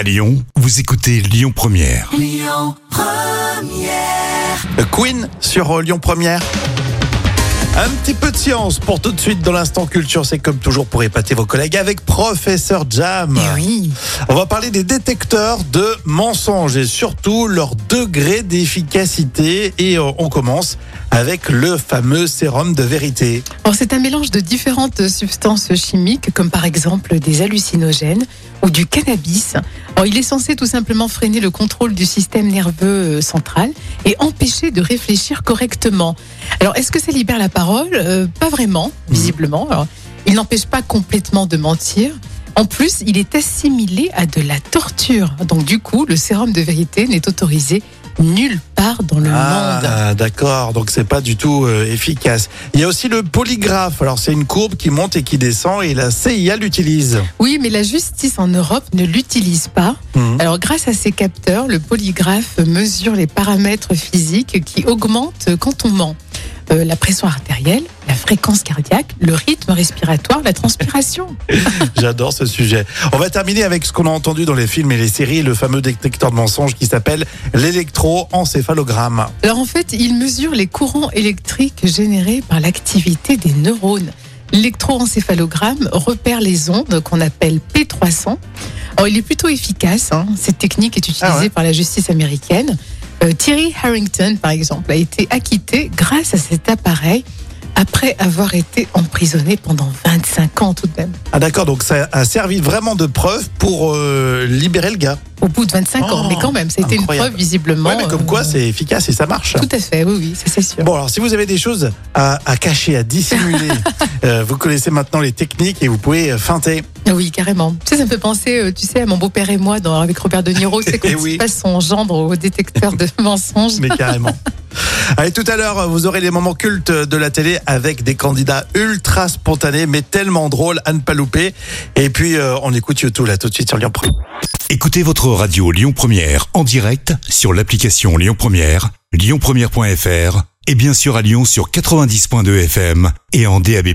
À Lyon, vous écoutez Lyon Première. Queen sur euh, Lyon Première. Un petit peu de science pour tout de suite dans l'instant culture, c'est comme toujours pour épater vos collègues avec professeur Jam. Eh oui. On va parler des détecteurs de mensonges et surtout leur degré d'efficacité et on commence avec le fameux sérum de vérité. C'est un mélange de différentes substances chimiques, comme par exemple des hallucinogènes ou du cannabis. Alors, il est censé tout simplement freiner le contrôle du système nerveux euh, central et empêcher de réfléchir correctement. Alors, est-ce que ça libère la parole Euh, Pas vraiment, visiblement. Alors, il n'empêche pas complètement de mentir. En plus, il est assimilé à de la torture. Donc, du coup, le sérum de vérité n'est autorisé nulle part dans le monde. Ah, d'accord. Donc c'est pas du tout euh, efficace. Il y a aussi le polygraphe. Alors c'est une courbe qui monte et qui descend et la CIA l'utilise. Oui, mais la justice en Europe ne l'utilise pas. Mhm. Alors, grâce à ces capteurs, le polygraphe mesure les paramètres physiques qui augmentent quand on ment. Euh, la pression artérielle, la fréquence cardiaque, le rythme respiratoire, la transpiration. J'adore ce sujet. On va terminer avec ce qu'on a entendu dans les films et les séries, le fameux détecteur de mensonges qui s'appelle l'électroencéphalogramme. Alors en fait, il mesure les courants électriques générés par l'activité des neurones. L'électroencéphalogramme repère les ondes qu'on appelle P300. Alors il est plutôt efficace. hein. Cette technique est utilisée Ah ouais par la justice américaine. Euh, Thierry Harrington, par exemple, a été acquitté grâce à cet appareil après avoir été emprisonné pendant 25 ans tout de même. Ah d'accord, donc ça a servi vraiment de preuve pour euh, libérer le gars. Au bout de 25 ans, Oh, mais quand même, été une preuve visiblement. Ouais, mais comme euh, quoi c'est efficace et ça marche. Tout à fait, oui, oui, ça c'est sûr. Bon alors si vous avez des choses à, à cacher, à dissimuler, euh, vous connaissez maintenant les techniques et vous pouvez euh, feinter. Oui, carrément. Tu sais, ça me fait penser, euh, tu sais, à mon beau-père et moi, dans, avec Robert De Niro, c'est quand Eh il oui. passe son gendre au détecteur de mensonges. Mais carrément. Allez, tout à l'heure, vous aurez les moments cultes de la télé avec des candidats ultra spontanés, mais tellement drôles à ne pas louper. Et puis, euh, on écoute YouTube là tout de suite sur Lyon Première. Écoutez votre radio Lyon Première en direct sur l'application Lyon Première, lyonpremière.fr et bien sûr à Lyon sur 90.2 FM et en DAB+.